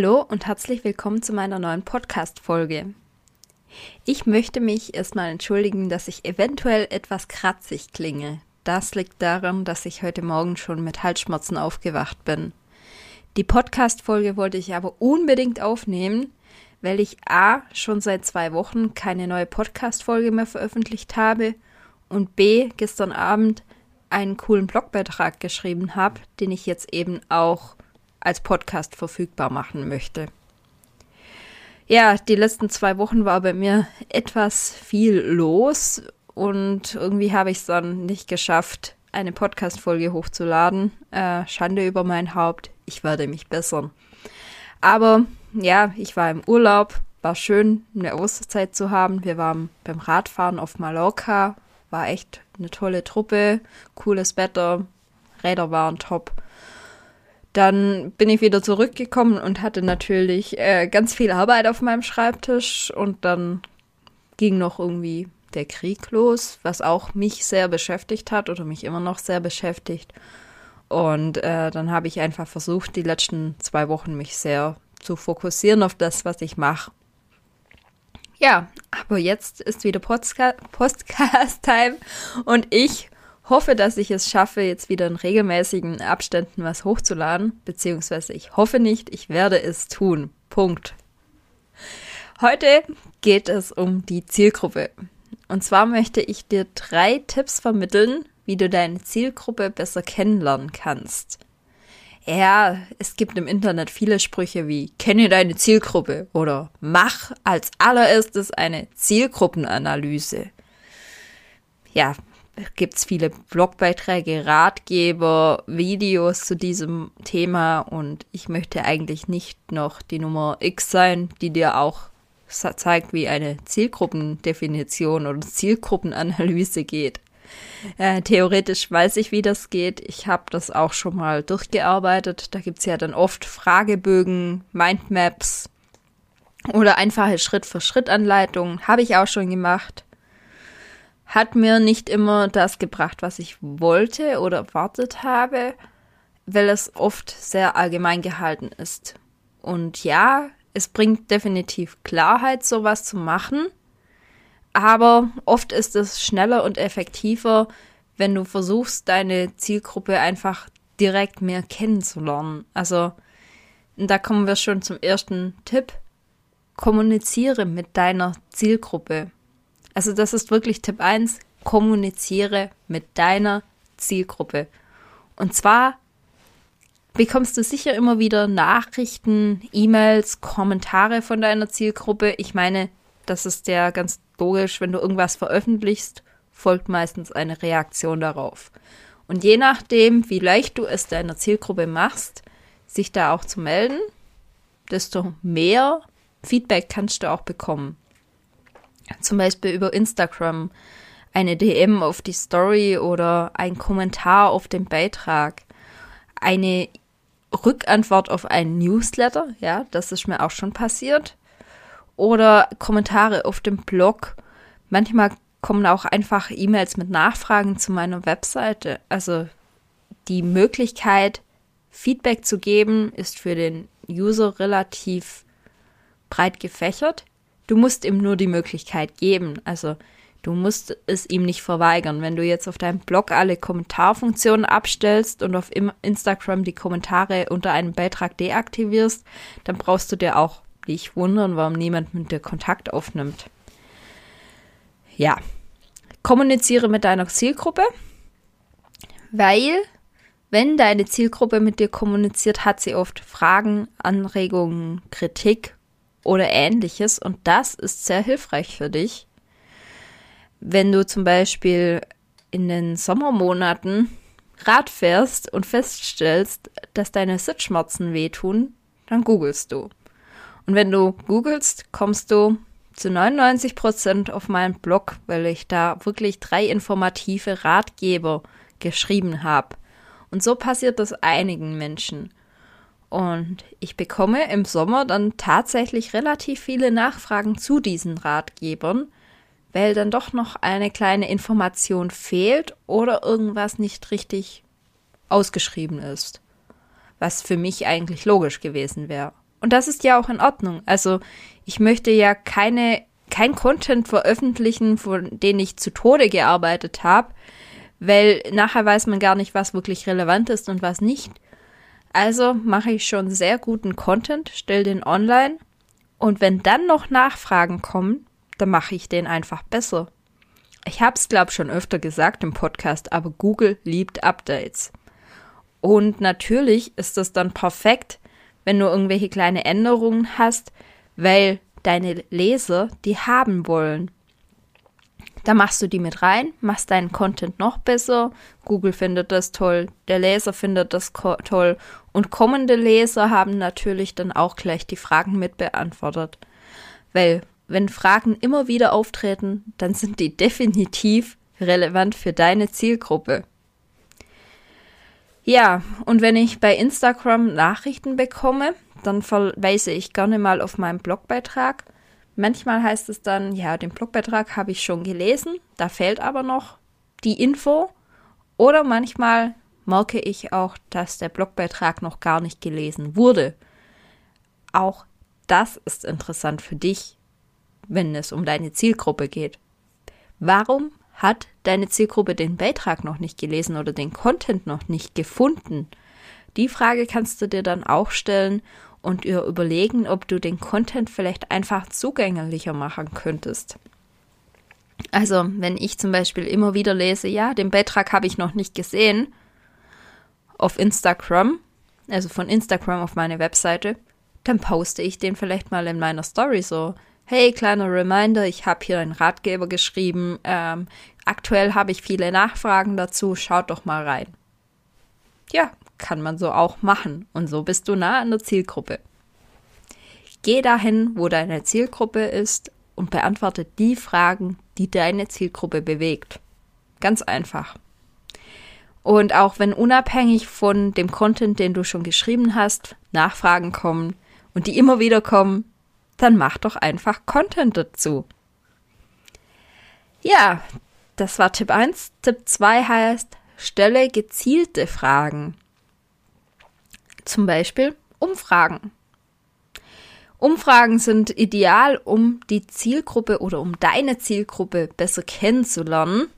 Hallo und herzlich willkommen zu meiner neuen Podcast-Folge. Ich möchte mich erstmal entschuldigen, dass ich eventuell etwas kratzig klinge. Das liegt daran, dass ich heute Morgen schon mit Halsschmerzen aufgewacht bin. Die Podcast-Folge wollte ich aber unbedingt aufnehmen, weil ich A schon seit zwei Wochen keine neue Podcast-Folge mehr veröffentlicht habe und B gestern Abend einen coolen Blogbeitrag geschrieben habe, den ich jetzt eben auch als Podcast verfügbar machen möchte. Ja, die letzten zwei Wochen war bei mir etwas viel los und irgendwie habe ich es dann nicht geschafft, eine Podcast-Folge hochzuladen. Äh, Schande über mein Haupt. Ich werde mich bessern. Aber ja, ich war im Urlaub. War schön, eine Auszeit zu haben. Wir waren beim Radfahren auf Mallorca. War echt eine tolle Truppe. Cooles Wetter. Räder waren top. Dann bin ich wieder zurückgekommen und hatte natürlich äh, ganz viel Arbeit auf meinem Schreibtisch und dann ging noch irgendwie der Krieg los, was auch mich sehr beschäftigt hat oder mich immer noch sehr beschäftigt. Und äh, dann habe ich einfach versucht, die letzten zwei Wochen mich sehr zu fokussieren auf das, was ich mache. Ja, aber jetzt ist wieder Podcast-Time und ich hoffe, dass ich es schaffe, jetzt wieder in regelmäßigen Abständen was hochzuladen, beziehungsweise ich hoffe nicht, ich werde es tun. Punkt. Heute geht es um die Zielgruppe. Und zwar möchte ich dir drei Tipps vermitteln, wie du deine Zielgruppe besser kennenlernen kannst. Ja, es gibt im Internet viele Sprüche wie kenne deine Zielgruppe oder mach als allererstes eine Zielgruppenanalyse. Ja, gibt es viele Blogbeiträge, Ratgeber, Videos zu diesem Thema und ich möchte eigentlich nicht noch die Nummer X sein, die dir auch zeigt, wie eine Zielgruppendefinition oder Zielgruppenanalyse geht. Äh, theoretisch weiß ich, wie das geht. Ich habe das auch schon mal durchgearbeitet. Da gibt es ja dann oft Fragebögen, Mindmaps oder einfache Schritt-für-Schritt-Anleitungen. Habe ich auch schon gemacht hat mir nicht immer das gebracht, was ich wollte oder erwartet habe, weil es oft sehr allgemein gehalten ist. Und ja, es bringt definitiv Klarheit, sowas zu machen, aber oft ist es schneller und effektiver, wenn du versuchst, deine Zielgruppe einfach direkt mehr kennenzulernen. Also, da kommen wir schon zum ersten Tipp. Kommuniziere mit deiner Zielgruppe. Also das ist wirklich Tipp 1, kommuniziere mit deiner Zielgruppe. Und zwar bekommst du sicher immer wieder Nachrichten, E-Mails, Kommentare von deiner Zielgruppe. Ich meine, das ist ja ganz logisch, wenn du irgendwas veröffentlichst, folgt meistens eine Reaktion darauf. Und je nachdem, wie leicht du es deiner Zielgruppe machst, sich da auch zu melden, desto mehr Feedback kannst du auch bekommen zum Beispiel über Instagram eine DM auf die Story oder ein Kommentar auf den Beitrag, eine Rückantwort auf einen Newsletter, ja, das ist mir auch schon passiert, oder Kommentare auf dem Blog. Manchmal kommen auch einfach E-Mails mit Nachfragen zu meiner Webseite. Also die Möglichkeit, Feedback zu geben, ist für den User relativ breit gefächert. Du musst ihm nur die Möglichkeit geben. Also du musst es ihm nicht verweigern. Wenn du jetzt auf deinem Blog alle Kommentarfunktionen abstellst und auf Instagram die Kommentare unter einem Beitrag deaktivierst, dann brauchst du dir auch nicht wundern, warum niemand mit dir Kontakt aufnimmt. Ja, kommuniziere mit deiner Zielgruppe, weil wenn deine Zielgruppe mit dir kommuniziert, hat sie oft Fragen, Anregungen, Kritik oder ähnliches. Und das ist sehr hilfreich für dich. Wenn du zum Beispiel in den Sommermonaten Rad fährst und feststellst, dass deine Sitzschmerzen wehtun, dann googelst du. Und wenn du googelst, kommst du zu 99 Prozent auf meinen Blog, weil ich da wirklich drei informative Ratgeber geschrieben habe. Und so passiert das einigen Menschen. Und ich bekomme im Sommer dann tatsächlich relativ viele Nachfragen zu diesen Ratgebern, weil dann doch noch eine kleine Information fehlt oder irgendwas nicht richtig ausgeschrieben ist. Was für mich eigentlich logisch gewesen wäre. Und das ist ja auch in Ordnung. Also ich möchte ja keine, kein Content veröffentlichen, von dem ich zu Tode gearbeitet habe, weil nachher weiß man gar nicht, was wirklich relevant ist und was nicht. Also mache ich schon sehr guten Content, stelle den online und wenn dann noch Nachfragen kommen, dann mache ich den einfach besser. Ich habe es, glaube schon öfter gesagt im Podcast, aber Google liebt Updates. Und natürlich ist das dann perfekt, wenn du irgendwelche kleine Änderungen hast, weil deine Leser die haben wollen. Da machst du die mit rein, machst deinen Content noch besser. Google findet das toll, der Leser findet das toll und kommende Leser haben natürlich dann auch gleich die Fragen mit beantwortet. Weil wenn Fragen immer wieder auftreten, dann sind die definitiv relevant für deine Zielgruppe. Ja, und wenn ich bei Instagram Nachrichten bekomme, dann verweise ich gerne mal auf meinen Blogbeitrag. Manchmal heißt es dann, ja, den Blogbeitrag habe ich schon gelesen, da fehlt aber noch die Info. Oder manchmal merke ich auch, dass der Blogbeitrag noch gar nicht gelesen wurde. Auch das ist interessant für dich, wenn es um deine Zielgruppe geht. Warum hat deine Zielgruppe den Beitrag noch nicht gelesen oder den Content noch nicht gefunden? Die Frage kannst du dir dann auch stellen und ihr überlegen, ob du den Content vielleicht einfach zugänglicher machen könntest. Also, wenn ich zum Beispiel immer wieder lese, ja, den Beitrag habe ich noch nicht gesehen, auf Instagram, also von Instagram auf meine Webseite, dann poste ich den vielleicht mal in meiner Story so hey, kleiner Reminder, ich habe hier einen Ratgeber geschrieben. Ähm, aktuell habe ich viele Nachfragen dazu, schaut doch mal rein. Ja, kann man so auch machen. Und so bist du nah an der Zielgruppe. Geh dahin, wo deine Zielgruppe ist und beantworte die Fragen, die deine Zielgruppe bewegt. Ganz einfach. Und auch wenn unabhängig von dem Content, den du schon geschrieben hast, Nachfragen kommen und die immer wieder kommen, dann mach doch einfach Content dazu. Ja, das war Tipp 1. Tipp 2 heißt, stelle gezielte Fragen. Zum Beispiel Umfragen. Umfragen sind ideal, um die Zielgruppe oder um deine Zielgruppe besser kennenzulernen.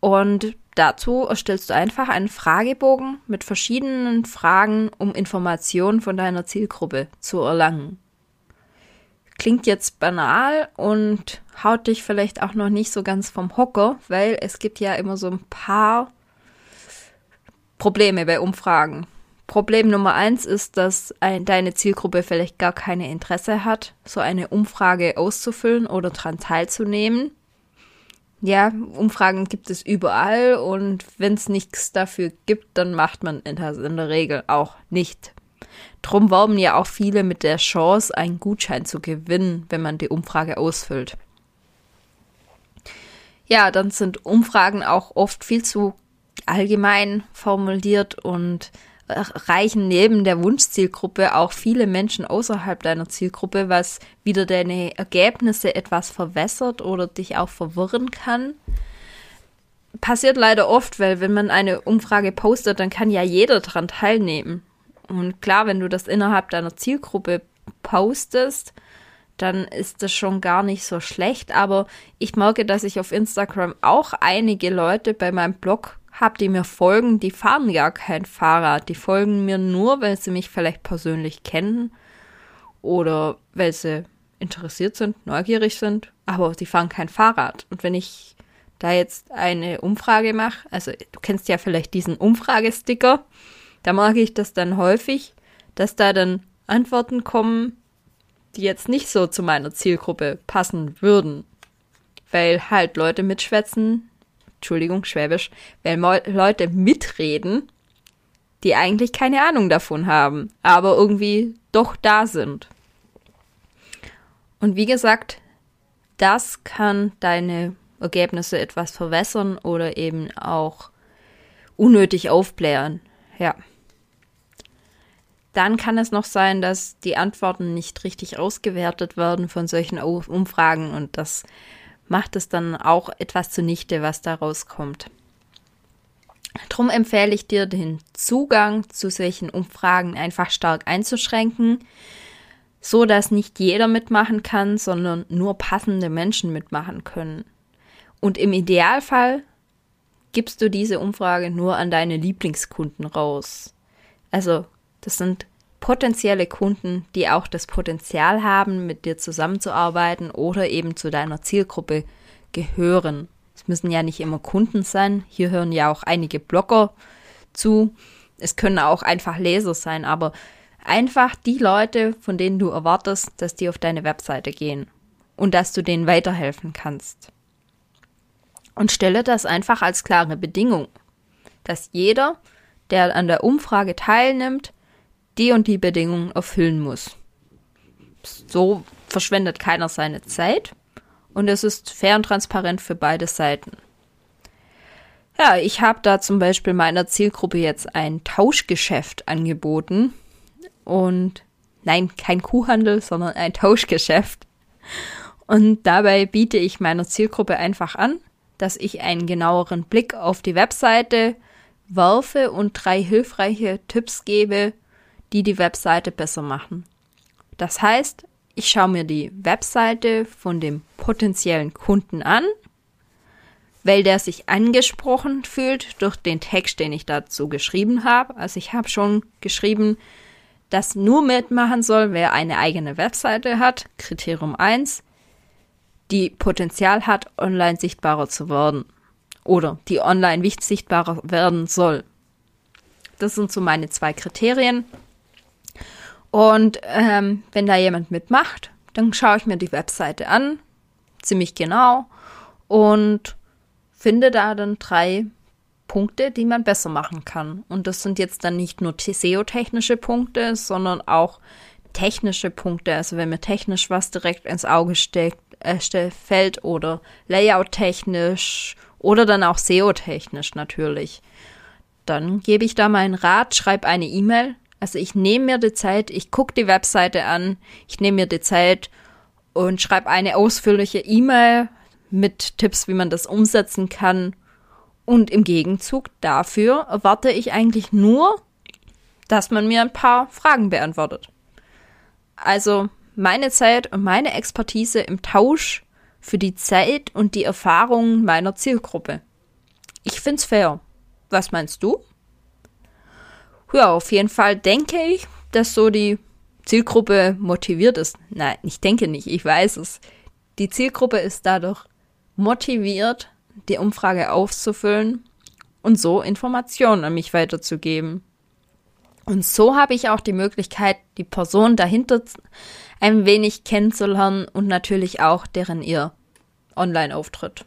Und dazu erstellst du einfach einen Fragebogen mit verschiedenen Fragen, um Informationen von deiner Zielgruppe zu erlangen klingt jetzt banal und haut dich vielleicht auch noch nicht so ganz vom Hocker, weil es gibt ja immer so ein paar Probleme bei Umfragen. Problem Nummer eins ist, dass ein, deine Zielgruppe vielleicht gar keine Interesse hat, so eine Umfrage auszufüllen oder daran teilzunehmen. Ja, Umfragen gibt es überall und wenn es nichts dafür gibt, dann macht man das in der Regel auch nicht. Drum werben ja auch viele mit der Chance, einen Gutschein zu gewinnen, wenn man die Umfrage ausfüllt. Ja, dann sind Umfragen auch oft viel zu allgemein formuliert und reichen neben der Wunschzielgruppe auch viele Menschen außerhalb deiner Zielgruppe, was wieder deine Ergebnisse etwas verwässert oder dich auch verwirren kann. Passiert leider oft, weil wenn man eine Umfrage postet, dann kann ja jeder daran teilnehmen. Und klar, wenn du das innerhalb deiner Zielgruppe postest, dann ist das schon gar nicht so schlecht. Aber ich merke, dass ich auf Instagram auch einige Leute bei meinem Blog habe, die mir folgen, die fahren gar kein Fahrrad. Die folgen mir nur, weil sie mich vielleicht persönlich kennen oder weil sie interessiert sind, neugierig sind, aber die fahren kein Fahrrad. Und wenn ich da jetzt eine Umfrage mache, also du kennst ja vielleicht diesen Umfragesticker, da mag ich das dann häufig, dass da dann Antworten kommen, die jetzt nicht so zu meiner Zielgruppe passen würden. Weil halt Leute mitschwätzen, Entschuldigung, Schwäbisch, weil Leute mitreden, die eigentlich keine Ahnung davon haben, aber irgendwie doch da sind. Und wie gesagt, das kann deine Ergebnisse etwas verwässern oder eben auch unnötig aufblähen. Ja. Dann kann es noch sein, dass die Antworten nicht richtig ausgewertet werden von solchen Umfragen und das macht es dann auch etwas zunichte, was da rauskommt. Drum empfehle ich dir, den Zugang zu solchen Umfragen einfach stark einzuschränken, so dass nicht jeder mitmachen kann, sondern nur passende Menschen mitmachen können. Und im Idealfall gibst du diese Umfrage nur an deine Lieblingskunden raus. Also, das sind potenzielle Kunden, die auch das Potenzial haben, mit dir zusammenzuarbeiten oder eben zu deiner Zielgruppe gehören. Es müssen ja nicht immer Kunden sein. Hier hören ja auch einige Blogger zu. Es können auch einfach Leser sein, aber einfach die Leute, von denen du erwartest, dass die auf deine Webseite gehen und dass du denen weiterhelfen kannst. Und stelle das einfach als klare Bedingung, dass jeder, der an der Umfrage teilnimmt, die und die Bedingungen erfüllen muss. So verschwendet keiner seine Zeit und es ist fair und transparent für beide Seiten. Ja, ich habe da zum Beispiel meiner Zielgruppe jetzt ein Tauschgeschäft angeboten und nein, kein Kuhhandel, sondern ein Tauschgeschäft. Und dabei biete ich meiner Zielgruppe einfach an, dass ich einen genaueren Blick auf die Webseite werfe und drei hilfreiche Tipps gebe, die die Webseite besser machen. Das heißt, ich schaue mir die Webseite von dem potenziellen Kunden an, weil der sich angesprochen fühlt durch den Text, den ich dazu geschrieben habe. Also ich habe schon geschrieben, dass nur mitmachen soll, wer eine eigene Webseite hat. Kriterium 1, die Potenzial hat, online sichtbarer zu werden. Oder die online sichtbarer werden soll. Das sind so meine zwei Kriterien. Und ähm, wenn da jemand mitmacht, dann schaue ich mir die Webseite an, ziemlich genau, und finde da dann drei Punkte, die man besser machen kann. Und das sind jetzt dann nicht nur SEO-technische Punkte, sondern auch technische Punkte. Also wenn mir technisch was direkt ins Auge steckt, äh, fällt oder Layout-technisch oder dann auch SEO-technisch natürlich. Dann gebe ich da meinen Rat, schreibe eine E-Mail also ich nehme mir die Zeit, ich gucke die Webseite an, ich nehme mir die Zeit und schreibe eine ausführliche E-Mail mit Tipps, wie man das umsetzen kann. Und im Gegenzug dafür erwarte ich eigentlich nur, dass man mir ein paar Fragen beantwortet. Also meine Zeit und meine Expertise im Tausch für die Zeit und die Erfahrungen meiner Zielgruppe. Ich find's fair. Was meinst du? Ja, auf jeden Fall denke ich, dass so die Zielgruppe motiviert ist. Nein, ich denke nicht, ich weiß es. Die Zielgruppe ist dadurch motiviert, die Umfrage auszufüllen und so Informationen an mich weiterzugeben. Und so habe ich auch die Möglichkeit, die Person dahinter ein wenig kennenzulernen und natürlich auch deren ihr Online-Auftritt.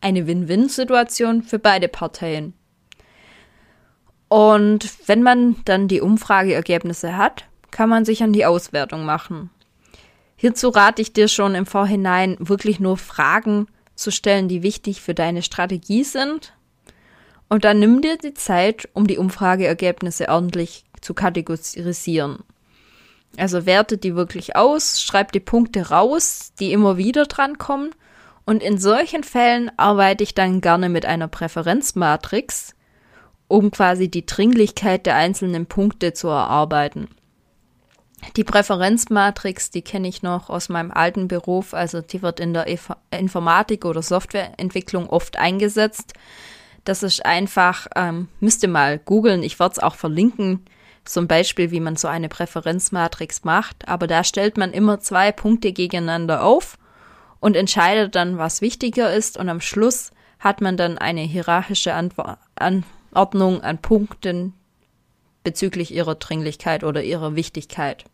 Eine Win-Win-Situation für beide Parteien. Und wenn man dann die Umfrageergebnisse hat, kann man sich an die Auswertung machen. Hierzu rate ich dir schon im Vorhinein wirklich nur Fragen zu stellen, die wichtig für deine Strategie sind. Und dann nimm dir die Zeit, um die Umfrageergebnisse ordentlich zu kategorisieren. Also werte die wirklich aus, schreib die Punkte raus, die immer wieder drankommen. Und in solchen Fällen arbeite ich dann gerne mit einer Präferenzmatrix, um quasi die Dringlichkeit der einzelnen Punkte zu erarbeiten. Die Präferenzmatrix, die kenne ich noch aus meinem alten Beruf, also die wird in der Informatik oder Softwareentwicklung oft eingesetzt. Das ist einfach, ähm, müsst ihr mal googeln, ich werde es auch verlinken, zum Beispiel, wie man so eine Präferenzmatrix macht. Aber da stellt man immer zwei Punkte gegeneinander auf und entscheidet dann, was wichtiger ist. Und am Schluss hat man dann eine hierarchische Antwort, an, Ordnung an Punkten bezüglich ihrer Dringlichkeit oder ihrer Wichtigkeit.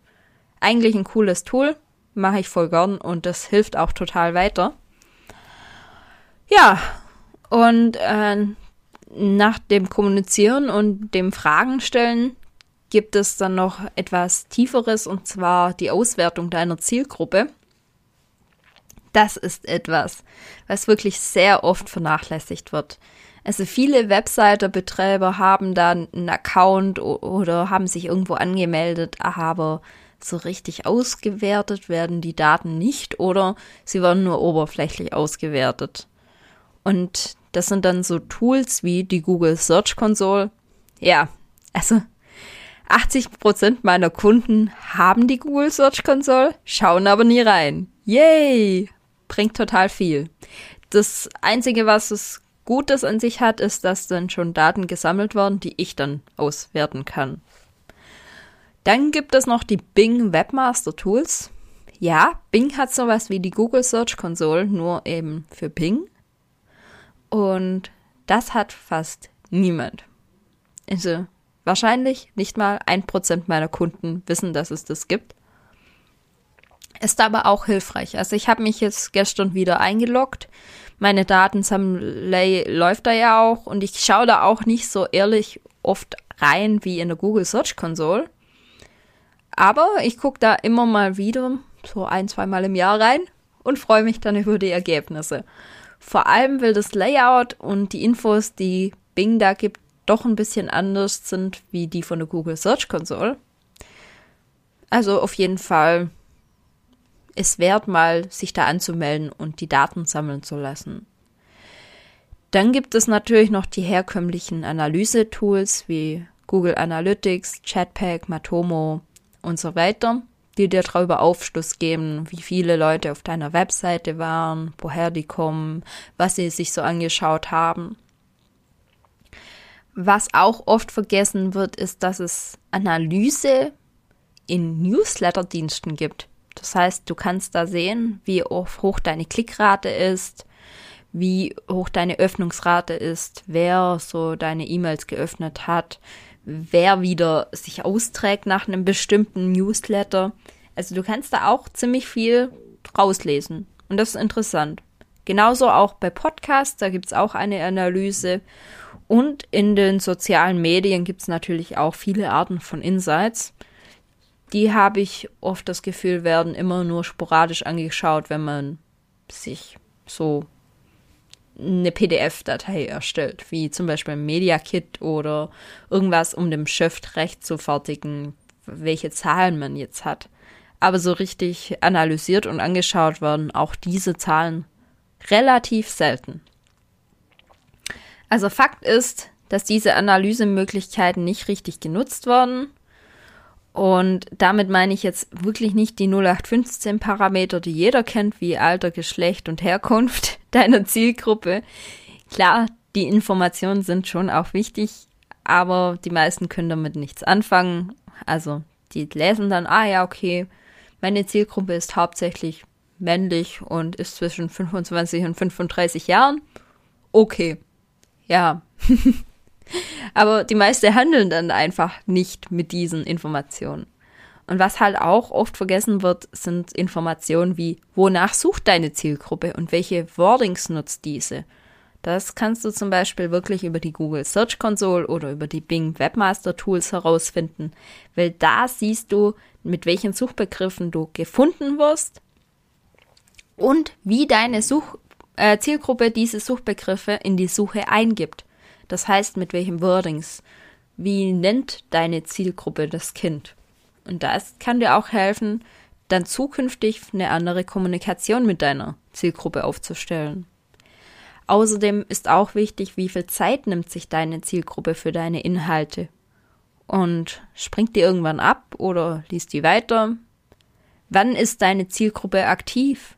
Eigentlich ein cooles Tool, mache ich voll gern und das hilft auch total weiter. Ja, Und äh, nach dem Kommunizieren und dem Fragen stellen gibt es dann noch etwas Tieferes und zwar die Auswertung deiner Zielgruppe. Das ist etwas, was wirklich sehr oft vernachlässigt wird. Also viele Webseitenbetreiber haben dann einen Account oder haben sich irgendwo angemeldet, aber so richtig ausgewertet werden die Daten nicht oder sie werden nur oberflächlich ausgewertet. Und das sind dann so Tools wie die Google Search Console. Ja, also 80 Prozent meiner Kunden haben die Google Search Console, schauen aber nie rein. Yay! Bringt total viel. Das Einzige, was es Gutes an sich hat, ist, dass dann schon Daten gesammelt werden, die ich dann auswerten kann. Dann gibt es noch die Bing Webmaster Tools. Ja, Bing hat sowas wie die Google Search Console, nur eben für Bing. Und das hat fast niemand. Also wahrscheinlich nicht mal ein Prozent meiner Kunden wissen, dass es das gibt. Ist aber auch hilfreich. Also ich habe mich jetzt gestern wieder eingeloggt. Meine Datensammlei läuft da ja auch und ich schaue da auch nicht so ehrlich oft rein wie in der Google Search Console. Aber ich gucke da immer mal wieder, so ein, zweimal im Jahr rein und freue mich dann über die Ergebnisse. Vor allem, weil das Layout und die Infos, die Bing da gibt, doch ein bisschen anders sind wie die von der Google Search Console. Also auf jeden Fall ist wert, mal sich da anzumelden und die Daten sammeln zu lassen. Dann gibt es natürlich noch die herkömmlichen Analyse-Tools wie Google Analytics, Chatpack, Matomo und so weiter, die dir darüber Aufschluss geben, wie viele Leute auf deiner Webseite waren, woher die kommen, was sie sich so angeschaut haben. Was auch oft vergessen wird, ist, dass es Analyse in Newsletter-Diensten gibt. Das heißt, du kannst da sehen, wie hoch deine Klickrate ist, wie hoch deine Öffnungsrate ist, wer so deine E-Mails geöffnet hat, wer wieder sich austrägt nach einem bestimmten Newsletter. Also du kannst da auch ziemlich viel rauslesen. Und das ist interessant. Genauso auch bei Podcasts, da gibt es auch eine Analyse. Und in den sozialen Medien gibt es natürlich auch viele Arten von Insights die habe ich oft das Gefühl, werden immer nur sporadisch angeschaut, wenn man sich so eine PDF-Datei erstellt, wie zum Beispiel ein Media Kit oder irgendwas, um dem Chef recht zu fertigen, welche Zahlen man jetzt hat. Aber so richtig analysiert und angeschaut werden auch diese Zahlen relativ selten. Also Fakt ist, dass diese Analysemöglichkeiten nicht richtig genutzt werden und damit meine ich jetzt wirklich nicht die 0815 Parameter, die jeder kennt, wie Alter, Geschlecht und Herkunft deiner Zielgruppe. Klar, die Informationen sind schon auch wichtig, aber die meisten können damit nichts anfangen. Also die lesen dann, ah ja, okay, meine Zielgruppe ist hauptsächlich männlich und ist zwischen 25 und 35 Jahren. Okay. Ja. Aber die meisten handeln dann einfach nicht mit diesen Informationen. Und was halt auch oft vergessen wird, sind Informationen wie, wonach sucht deine Zielgruppe und welche Wordings nutzt diese. Das kannst du zum Beispiel wirklich über die Google Search Console oder über die Bing Webmaster Tools herausfinden, weil da siehst du, mit welchen Suchbegriffen du gefunden wirst und wie deine Such äh, Zielgruppe diese Suchbegriffe in die Suche eingibt. Das heißt, mit welchem Wordings. Wie nennt deine Zielgruppe das Kind? Und das kann dir auch helfen, dann zukünftig eine andere Kommunikation mit deiner Zielgruppe aufzustellen. Außerdem ist auch wichtig, wie viel Zeit nimmt sich deine Zielgruppe für deine Inhalte. Und springt die irgendwann ab oder liest die weiter? Wann ist deine Zielgruppe aktiv?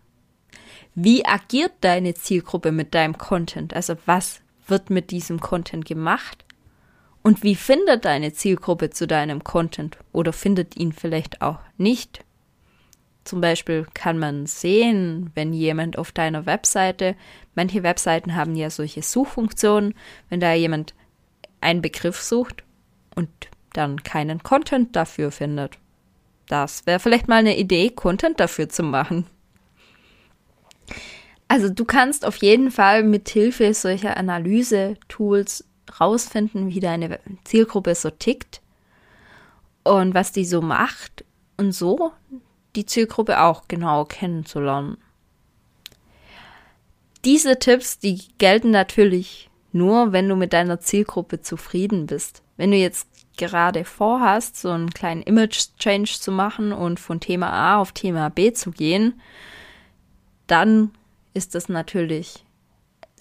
Wie agiert deine Zielgruppe mit deinem Content? Also was wird mit diesem Content gemacht? Und wie findet deine Zielgruppe zu deinem Content oder findet ihn vielleicht auch nicht? Zum Beispiel kann man sehen, wenn jemand auf deiner Webseite, manche Webseiten haben ja solche Suchfunktionen, wenn da jemand einen Begriff sucht und dann keinen Content dafür findet. Das wäre vielleicht mal eine Idee, Content dafür zu machen. Also du kannst auf jeden Fall mit Hilfe solcher Analyse-Tools rausfinden, wie deine Zielgruppe so tickt und was die so macht und so die Zielgruppe auch genau kennenzulernen. Diese Tipps, die gelten natürlich nur, wenn du mit deiner Zielgruppe zufrieden bist. Wenn du jetzt gerade vorhast, so einen kleinen Image-Change zu machen und von Thema A auf Thema B zu gehen, dann ist das natürlich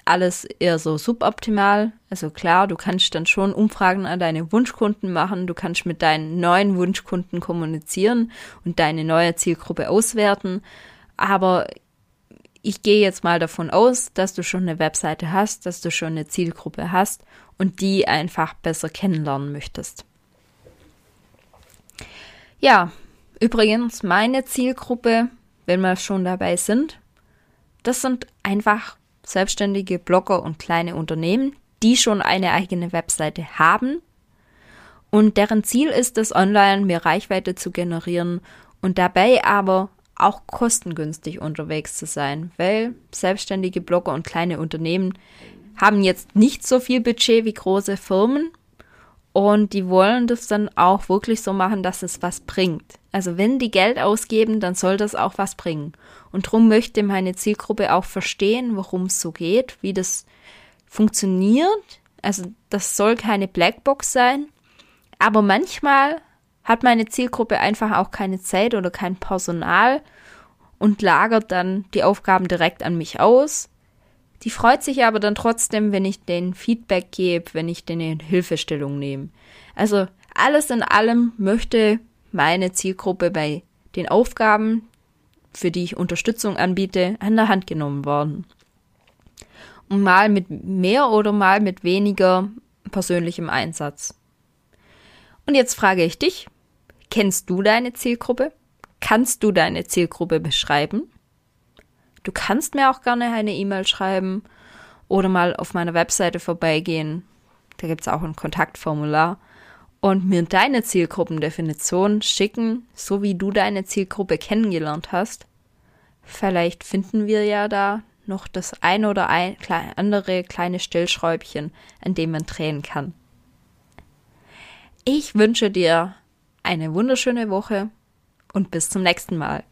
alles eher so suboptimal. Also klar, du kannst dann schon Umfragen an deine Wunschkunden machen, du kannst mit deinen neuen Wunschkunden kommunizieren und deine neue Zielgruppe auswerten. Aber ich gehe jetzt mal davon aus, dass du schon eine Webseite hast, dass du schon eine Zielgruppe hast und die einfach besser kennenlernen möchtest. Ja, übrigens, meine Zielgruppe, wenn wir schon dabei sind, das sind einfach selbstständige Blogger und kleine Unternehmen, die schon eine eigene Webseite haben. Und deren Ziel ist es, online mehr Reichweite zu generieren und dabei aber auch kostengünstig unterwegs zu sein, weil selbstständige Blogger und kleine Unternehmen haben jetzt nicht so viel Budget wie große Firmen und die wollen das dann auch wirklich so machen, dass es was bringt. Also wenn die Geld ausgeben, dann soll das auch was bringen. Und darum möchte meine Zielgruppe auch verstehen, worum es so geht, wie das funktioniert. Also das soll keine Blackbox sein. Aber manchmal hat meine Zielgruppe einfach auch keine Zeit oder kein Personal und lagert dann die Aufgaben direkt an mich aus. Die freut sich aber dann trotzdem, wenn ich den Feedback gebe, wenn ich den in Hilfestellung nehme. Also alles in allem möchte meine Zielgruppe bei den Aufgaben, für die ich Unterstützung anbiete, an der Hand genommen worden. Und mal mit mehr oder mal mit weniger persönlichem Einsatz. Und jetzt frage ich dich, kennst du deine Zielgruppe? Kannst du deine Zielgruppe beschreiben? Du kannst mir auch gerne eine E-Mail schreiben oder mal auf meiner Webseite vorbeigehen. Da gibt es auch ein Kontaktformular. Und mir deine Zielgruppendefinition schicken, so wie du deine Zielgruppe kennengelernt hast. Vielleicht finden wir ja da noch das ein oder ein, andere kleine Stellschräubchen, an dem man drehen kann. Ich wünsche dir eine wunderschöne Woche und bis zum nächsten Mal.